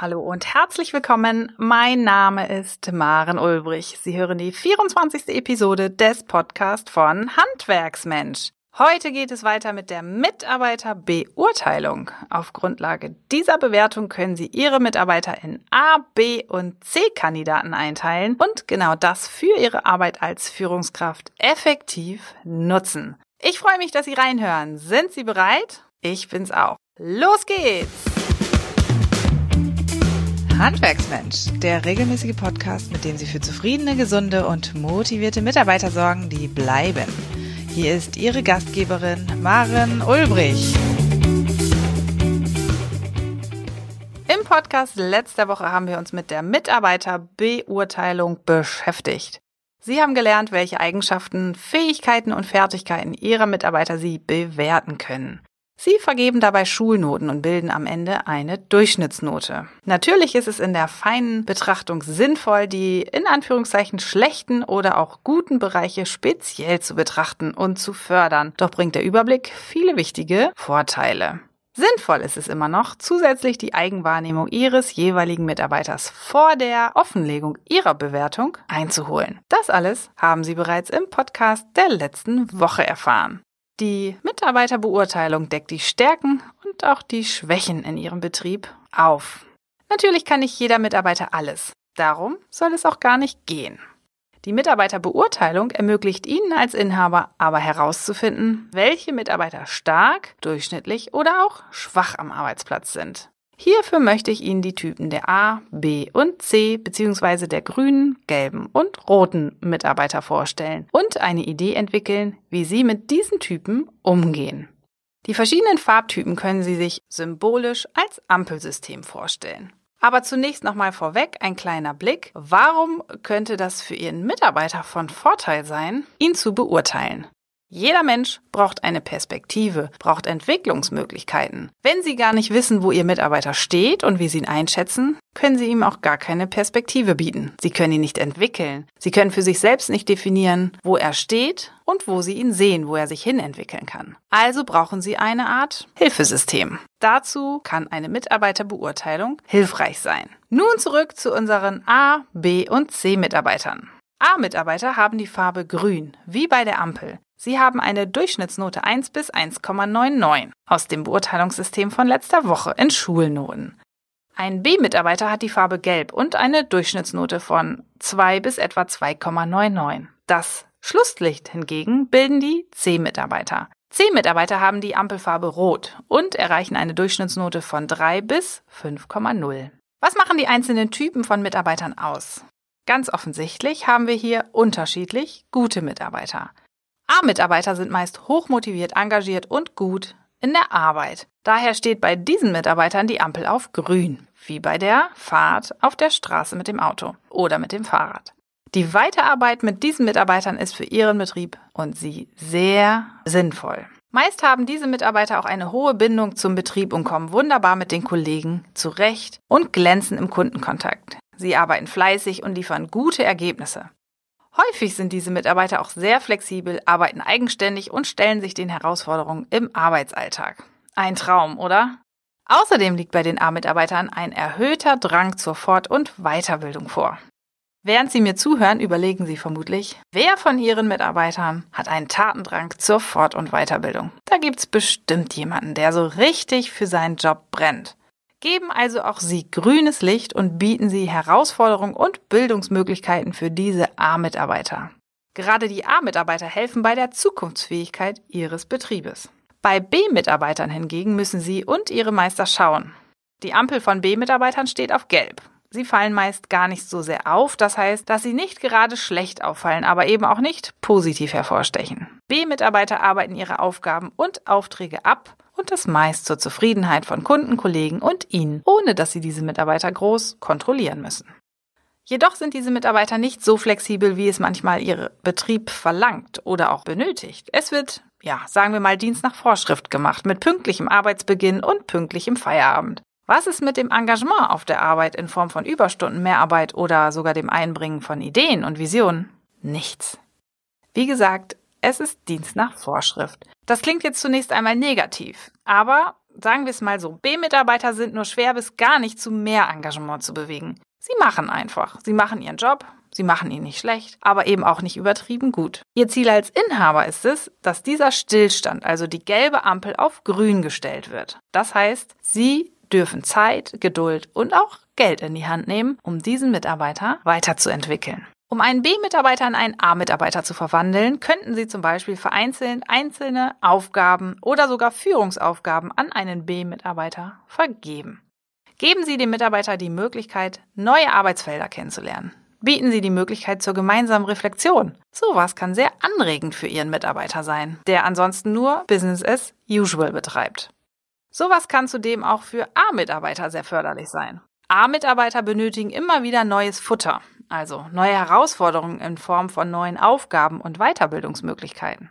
Hallo und herzlich willkommen. Mein Name ist Maren Ulbrich. Sie hören die 24. Episode des Podcasts von Handwerksmensch. Heute geht es weiter mit der Mitarbeiterbeurteilung. Auf Grundlage dieser Bewertung können Sie Ihre Mitarbeiter in A, B und C-Kandidaten einteilen und genau das für Ihre Arbeit als Führungskraft effektiv nutzen. Ich freue mich, dass Sie reinhören. Sind Sie bereit? Ich bin's auch. Los geht's! Handwerksmensch, der regelmäßige Podcast, mit dem Sie für zufriedene, gesunde und motivierte Mitarbeiter sorgen, die bleiben. Hier ist Ihre Gastgeberin Maren Ulbrich. Im Podcast letzter Woche haben wir uns mit der Mitarbeiterbeurteilung beschäftigt. Sie haben gelernt, welche Eigenschaften, Fähigkeiten und Fertigkeiten Ihrer Mitarbeiter Sie bewerten können. Sie vergeben dabei Schulnoten und bilden am Ende eine Durchschnittsnote. Natürlich ist es in der feinen Betrachtung sinnvoll, die in Anführungszeichen schlechten oder auch guten Bereiche speziell zu betrachten und zu fördern. Doch bringt der Überblick viele wichtige Vorteile. Sinnvoll ist es immer noch, zusätzlich die Eigenwahrnehmung Ihres jeweiligen Mitarbeiters vor der Offenlegung Ihrer Bewertung einzuholen. Das alles haben Sie bereits im Podcast der letzten Woche erfahren. Die Mitarbeiterbeurteilung deckt die Stärken und auch die Schwächen in Ihrem Betrieb auf. Natürlich kann nicht jeder Mitarbeiter alles. Darum soll es auch gar nicht gehen. Die Mitarbeiterbeurteilung ermöglicht Ihnen als Inhaber aber herauszufinden, welche Mitarbeiter stark, durchschnittlich oder auch schwach am Arbeitsplatz sind. Hierfür möchte ich Ihnen die Typen der A, B und C bzw. der grünen, gelben und roten Mitarbeiter vorstellen und eine Idee entwickeln, wie Sie mit diesen Typen umgehen. Die verschiedenen Farbtypen können Sie sich symbolisch als Ampelsystem vorstellen. Aber zunächst nochmal vorweg ein kleiner Blick. Warum könnte das für Ihren Mitarbeiter von Vorteil sein, ihn zu beurteilen? Jeder Mensch braucht eine Perspektive, braucht Entwicklungsmöglichkeiten. Wenn Sie gar nicht wissen, wo Ihr Mitarbeiter steht und wie Sie ihn einschätzen, können Sie ihm auch gar keine Perspektive bieten. Sie können ihn nicht entwickeln. Sie können für sich selbst nicht definieren, wo er steht und wo Sie ihn sehen, wo er sich hin entwickeln kann. Also brauchen Sie eine Art Hilfesystem. Dazu kann eine Mitarbeiterbeurteilung hilfreich sein. Nun zurück zu unseren A, B und C Mitarbeitern. A-Mitarbeiter haben die Farbe grün, wie bei der Ampel. Sie haben eine Durchschnittsnote 1 bis 1,99 aus dem Beurteilungssystem von letzter Woche in Schulnoten. Ein B-Mitarbeiter hat die Farbe gelb und eine Durchschnittsnote von 2 bis etwa 2,99. Das Schlusslicht hingegen bilden die C-Mitarbeiter. C-Mitarbeiter haben die Ampelfarbe rot und erreichen eine Durchschnittsnote von 3 bis 5,0. Was machen die einzelnen Typen von Mitarbeitern aus? Ganz offensichtlich haben wir hier unterschiedlich gute Mitarbeiter. A-Mitarbeiter sind meist hochmotiviert, engagiert und gut in der Arbeit. Daher steht bei diesen Mitarbeitern die Ampel auf grün, wie bei der Fahrt auf der Straße mit dem Auto oder mit dem Fahrrad. Die Weiterarbeit mit diesen Mitarbeitern ist für ihren Betrieb und sie sehr sinnvoll. Meist haben diese Mitarbeiter auch eine hohe Bindung zum Betrieb und kommen wunderbar mit den Kollegen zurecht und glänzen im Kundenkontakt. Sie arbeiten fleißig und liefern gute Ergebnisse. Häufig sind diese Mitarbeiter auch sehr flexibel, arbeiten eigenständig und stellen sich den Herausforderungen im Arbeitsalltag. Ein Traum, oder? Außerdem liegt bei den A-Mitarbeitern ein erhöhter Drang zur Fort- und Weiterbildung vor. Während Sie mir zuhören, überlegen Sie vermutlich, wer von Ihren Mitarbeitern hat einen Tatendrang zur Fort- und Weiterbildung. Da gibt's bestimmt jemanden, der so richtig für seinen Job brennt. Geben also auch Sie grünes Licht und bieten Sie Herausforderungen und Bildungsmöglichkeiten für diese A-Mitarbeiter. Gerade die A-Mitarbeiter helfen bei der Zukunftsfähigkeit Ihres Betriebes. Bei B-Mitarbeitern hingegen müssen Sie und Ihre Meister schauen. Die Ampel von B-Mitarbeitern steht auf Gelb. Sie fallen meist gar nicht so sehr auf, das heißt, dass sie nicht gerade schlecht auffallen, aber eben auch nicht positiv hervorstechen. B-Mitarbeiter arbeiten ihre Aufgaben und Aufträge ab und das meist zur Zufriedenheit von Kunden, Kollegen und Ihnen, ohne dass Sie diese Mitarbeiter groß kontrollieren müssen. Jedoch sind diese Mitarbeiter nicht so flexibel, wie es manchmal Ihr Betrieb verlangt oder auch benötigt. Es wird, ja, sagen wir mal, Dienst nach Vorschrift gemacht, mit pünktlichem Arbeitsbeginn und pünktlichem Feierabend. Was ist mit dem Engagement auf der Arbeit in Form von Überstunden, Mehrarbeit oder sogar dem Einbringen von Ideen und Visionen? Nichts. Wie gesagt, es ist Dienst nach Vorschrift. Das klingt jetzt zunächst einmal negativ, aber Sagen wir es mal so, B-Mitarbeiter sind nur schwer bis gar nicht zu mehr Engagement zu bewegen. Sie machen einfach. Sie machen ihren Job, sie machen ihn nicht schlecht, aber eben auch nicht übertrieben gut. Ihr Ziel als Inhaber ist es, dass dieser Stillstand, also die gelbe Ampel, auf grün gestellt wird. Das heißt, Sie dürfen Zeit, Geduld und auch Geld in die Hand nehmen, um diesen Mitarbeiter weiterzuentwickeln. Um einen B-Mitarbeiter in einen A-Mitarbeiter zu verwandeln, könnten Sie zum Beispiel vereinzelt einzelne Aufgaben oder sogar Führungsaufgaben an einen B-Mitarbeiter vergeben. Geben Sie dem Mitarbeiter die Möglichkeit, neue Arbeitsfelder kennenzulernen. Bieten Sie die Möglichkeit zur gemeinsamen Reflexion. Sowas kann sehr anregend für Ihren Mitarbeiter sein, der ansonsten nur Business as usual betreibt. Sowas kann zudem auch für A-Mitarbeiter sehr förderlich sein. A-Mitarbeiter benötigen immer wieder neues Futter, also neue Herausforderungen in Form von neuen Aufgaben und Weiterbildungsmöglichkeiten.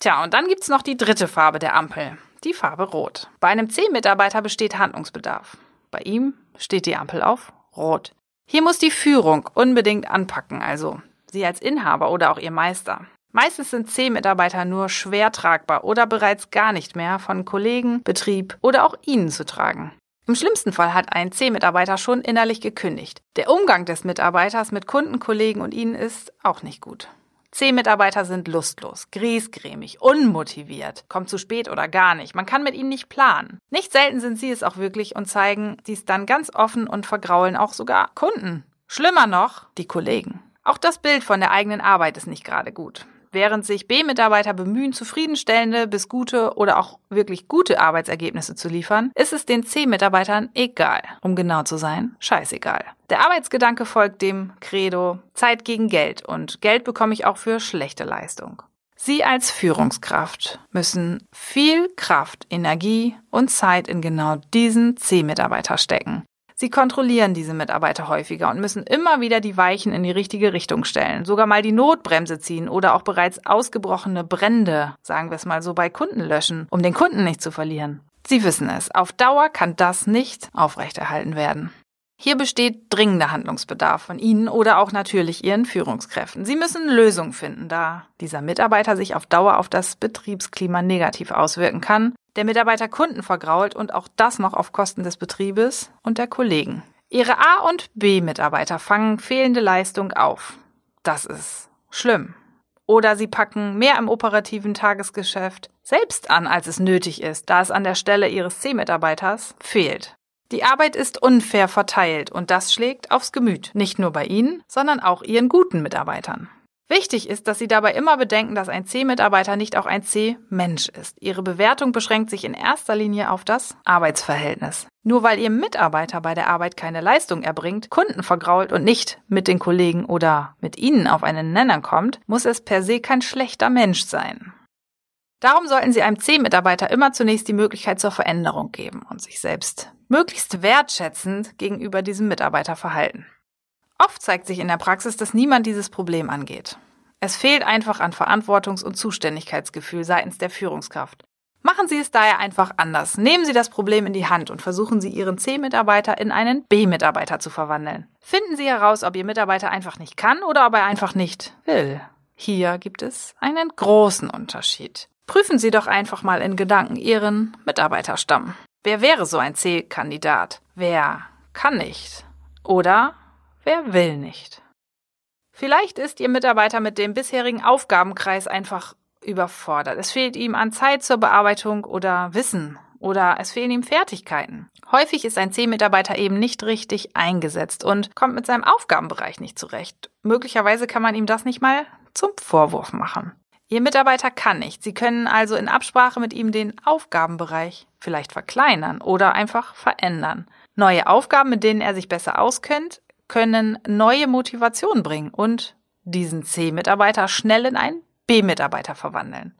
Tja, und dann gibt's noch die dritte Farbe der Ampel, die Farbe Rot. Bei einem C-Mitarbeiter besteht Handlungsbedarf. Bei ihm steht die Ampel auf Rot. Hier muss die Führung unbedingt anpacken, also Sie als Inhaber oder auch Ihr Meister. Meistens sind C-Mitarbeiter nur schwer tragbar oder bereits gar nicht mehr von Kollegen, Betrieb oder auch Ihnen zu tragen. Im schlimmsten Fall hat ein C-Mitarbeiter schon innerlich gekündigt. Der Umgang des Mitarbeiters mit Kunden, Kollegen und ihnen ist auch nicht gut. C-Mitarbeiter sind lustlos, griesgrämig, unmotiviert, kommt zu spät oder gar nicht. Man kann mit ihnen nicht planen. Nicht selten sind sie es auch wirklich und zeigen dies dann ganz offen und vergraulen auch sogar Kunden. Schlimmer noch, die Kollegen. Auch das Bild von der eigenen Arbeit ist nicht gerade gut. Während sich B-Mitarbeiter bemühen, zufriedenstellende bis gute oder auch wirklich gute Arbeitsergebnisse zu liefern, ist es den C-Mitarbeitern egal. Um genau zu sein, scheißegal. Der Arbeitsgedanke folgt dem Credo Zeit gegen Geld und Geld bekomme ich auch für schlechte Leistung. Sie als Führungskraft müssen viel Kraft, Energie und Zeit in genau diesen C-Mitarbeiter stecken. Sie kontrollieren diese Mitarbeiter häufiger und müssen immer wieder die Weichen in die richtige Richtung stellen, sogar mal die Notbremse ziehen oder auch bereits ausgebrochene Brände, sagen wir es mal so, bei Kunden löschen, um den Kunden nicht zu verlieren. Sie wissen es, auf Dauer kann das nicht aufrechterhalten werden. Hier besteht dringender Handlungsbedarf von Ihnen oder auch natürlich Ihren Führungskräften. Sie müssen Lösungen finden, da dieser Mitarbeiter sich auf Dauer auf das Betriebsklima negativ auswirken kann der Mitarbeiter Kunden vergrault und auch das noch auf Kosten des Betriebes und der Kollegen. Ihre A- und B-Mitarbeiter fangen fehlende Leistung auf. Das ist schlimm. Oder sie packen mehr im operativen Tagesgeschäft selbst an, als es nötig ist, da es an der Stelle ihres C-Mitarbeiters fehlt. Die Arbeit ist unfair verteilt und das schlägt aufs Gemüt, nicht nur bei Ihnen, sondern auch Ihren guten Mitarbeitern. Wichtig ist, dass Sie dabei immer bedenken, dass ein C-Mitarbeiter nicht auch ein C-Mensch ist. Ihre Bewertung beschränkt sich in erster Linie auf das Arbeitsverhältnis. Nur weil Ihr Mitarbeiter bei der Arbeit keine Leistung erbringt, Kunden vergrault und nicht mit den Kollegen oder mit Ihnen auf einen Nenner kommt, muss es per se kein schlechter Mensch sein. Darum sollten Sie einem C-Mitarbeiter immer zunächst die Möglichkeit zur Veränderung geben und sich selbst möglichst wertschätzend gegenüber diesem Mitarbeiter verhalten. Oft zeigt sich in der Praxis, dass niemand dieses Problem angeht. Es fehlt einfach an Verantwortungs- und Zuständigkeitsgefühl seitens der Führungskraft. Machen Sie es daher einfach anders. Nehmen Sie das Problem in die Hand und versuchen Sie Ihren C-Mitarbeiter in einen B-Mitarbeiter zu verwandeln. Finden Sie heraus, ob Ihr Mitarbeiter einfach nicht kann oder ob er einfach nicht will. Hier gibt es einen großen Unterschied. Prüfen Sie doch einfach mal in Gedanken Ihren Mitarbeiterstamm. Wer wäre so ein C-Kandidat? Wer kann nicht? Oder Wer will nicht? Vielleicht ist Ihr Mitarbeiter mit dem bisherigen Aufgabenkreis einfach überfordert. Es fehlt ihm an Zeit zur Bearbeitung oder Wissen oder es fehlen ihm Fertigkeiten. Häufig ist ein C-Mitarbeiter eben nicht richtig eingesetzt und kommt mit seinem Aufgabenbereich nicht zurecht. Möglicherweise kann man ihm das nicht mal zum Vorwurf machen. Ihr Mitarbeiter kann nicht. Sie können also in Absprache mit ihm den Aufgabenbereich vielleicht verkleinern oder einfach verändern. Neue Aufgaben, mit denen er sich besser auskennt, können neue Motivation bringen und diesen C-Mitarbeiter schnell in einen B-Mitarbeiter verwandeln.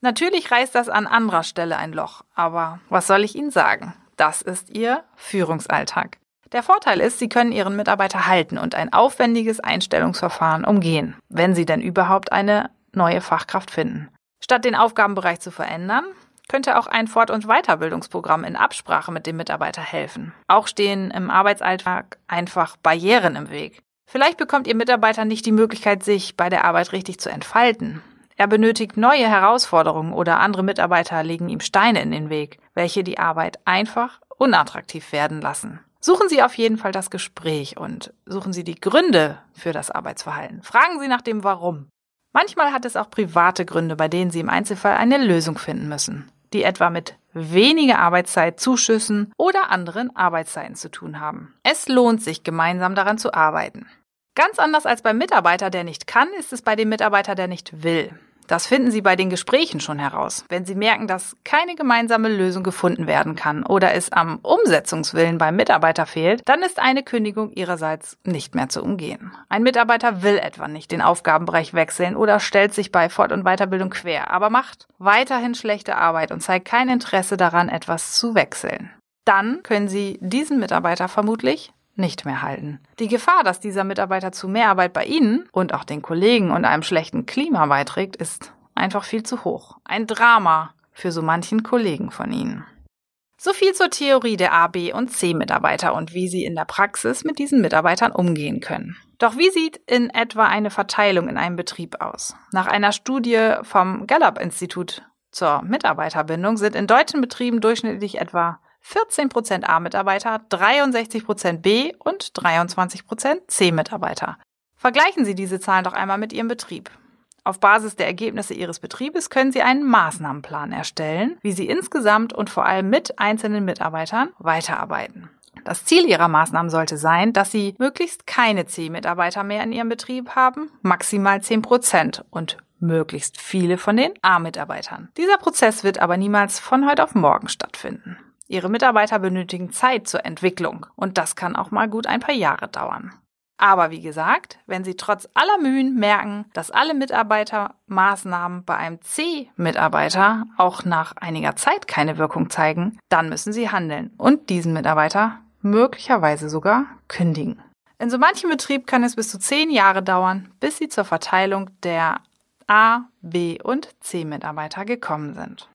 Natürlich reißt das an anderer Stelle ein Loch, aber was soll ich Ihnen sagen? Das ist Ihr Führungsalltag. Der Vorteil ist, Sie können Ihren Mitarbeiter halten und ein aufwendiges Einstellungsverfahren umgehen, wenn Sie denn überhaupt eine neue Fachkraft finden. Statt den Aufgabenbereich zu verändern, könnte auch ein Fort- und Weiterbildungsprogramm in Absprache mit dem Mitarbeiter helfen. Auch stehen im Arbeitsalltag einfach Barrieren im Weg. Vielleicht bekommt Ihr Mitarbeiter nicht die Möglichkeit, sich bei der Arbeit richtig zu entfalten. Er benötigt neue Herausforderungen oder andere Mitarbeiter legen ihm Steine in den Weg, welche die Arbeit einfach unattraktiv werden lassen. Suchen Sie auf jeden Fall das Gespräch und suchen Sie die Gründe für das Arbeitsverhalten. Fragen Sie nach dem Warum. Manchmal hat es auch private Gründe, bei denen Sie im Einzelfall eine Lösung finden müssen, die etwa mit weniger Arbeitszeit, Zuschüssen oder anderen Arbeitszeiten zu tun haben. Es lohnt sich, gemeinsam daran zu arbeiten. Ganz anders als beim Mitarbeiter, der nicht kann, ist es bei dem Mitarbeiter, der nicht will. Das finden Sie bei den Gesprächen schon heraus. Wenn Sie merken, dass keine gemeinsame Lösung gefunden werden kann oder es am Umsetzungswillen beim Mitarbeiter fehlt, dann ist eine Kündigung Ihrerseits nicht mehr zu umgehen. Ein Mitarbeiter will etwa nicht den Aufgabenbereich wechseln oder stellt sich bei Fort- und Weiterbildung quer, aber macht weiterhin schlechte Arbeit und zeigt kein Interesse daran, etwas zu wechseln. Dann können Sie diesen Mitarbeiter vermutlich nicht mehr halten. Die Gefahr, dass dieser Mitarbeiter zu mehr Arbeit bei Ihnen und auch den Kollegen und einem schlechten Klima beiträgt, ist einfach viel zu hoch. Ein Drama für so manchen Kollegen von Ihnen. So viel zur Theorie der A, B und C Mitarbeiter und wie Sie in der Praxis mit diesen Mitarbeitern umgehen können. Doch wie sieht in etwa eine Verteilung in einem Betrieb aus? Nach einer Studie vom Gallup Institut zur Mitarbeiterbindung sind in deutschen Betrieben durchschnittlich etwa 14% A-Mitarbeiter, 63% B und 23% C-Mitarbeiter. Vergleichen Sie diese Zahlen doch einmal mit Ihrem Betrieb. Auf Basis der Ergebnisse Ihres Betriebes können Sie einen Maßnahmenplan erstellen, wie Sie insgesamt und vor allem mit einzelnen Mitarbeitern weiterarbeiten. Das Ziel Ihrer Maßnahmen sollte sein, dass Sie möglichst keine C-Mitarbeiter mehr in Ihrem Betrieb haben, maximal 10 Prozent und möglichst viele von den A-Mitarbeitern. Dieser Prozess wird aber niemals von heute auf morgen stattfinden. Ihre Mitarbeiter benötigen Zeit zur Entwicklung und das kann auch mal gut ein paar Jahre dauern. Aber wie gesagt, wenn Sie trotz aller Mühen merken, dass alle Mitarbeitermaßnahmen bei einem C-Mitarbeiter auch nach einiger Zeit keine Wirkung zeigen, dann müssen Sie handeln und diesen Mitarbeiter möglicherweise sogar kündigen. In so manchem Betrieb kann es bis zu zehn Jahre dauern, bis Sie zur Verteilung der A, B und C-Mitarbeiter gekommen sind.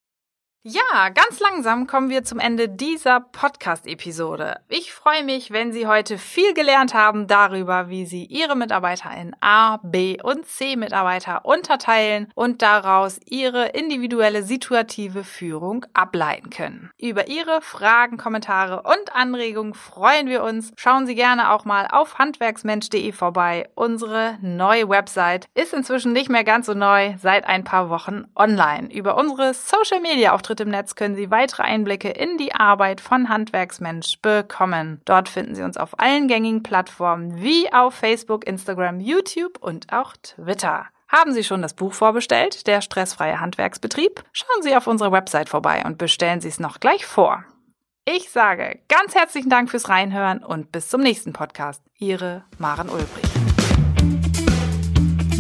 Ja, ganz langsam kommen wir zum Ende dieser Podcast-Episode. Ich freue mich, wenn Sie heute viel gelernt haben darüber, wie Sie Ihre Mitarbeiter in A, B und C Mitarbeiter unterteilen und daraus Ihre individuelle situative Führung ableiten können. Über Ihre Fragen, Kommentare und Anregungen freuen wir uns. Schauen Sie gerne auch mal auf handwerksmensch.de vorbei. Unsere neue Website ist inzwischen nicht mehr ganz so neu, seit ein paar Wochen online. Über unsere Social Media Auftritte Auftritt im Netz können Sie weitere Einblicke in die Arbeit von Handwerksmensch bekommen. Dort finden Sie uns auf allen gängigen Plattformen wie auf Facebook, Instagram, YouTube und auch Twitter. Haben Sie schon das Buch vorbestellt, der stressfreie Handwerksbetrieb? Schauen Sie auf unserer Website vorbei und bestellen Sie es noch gleich vor. Ich sage ganz herzlichen Dank fürs Reinhören und bis zum nächsten Podcast. Ihre Maren Ulbrich.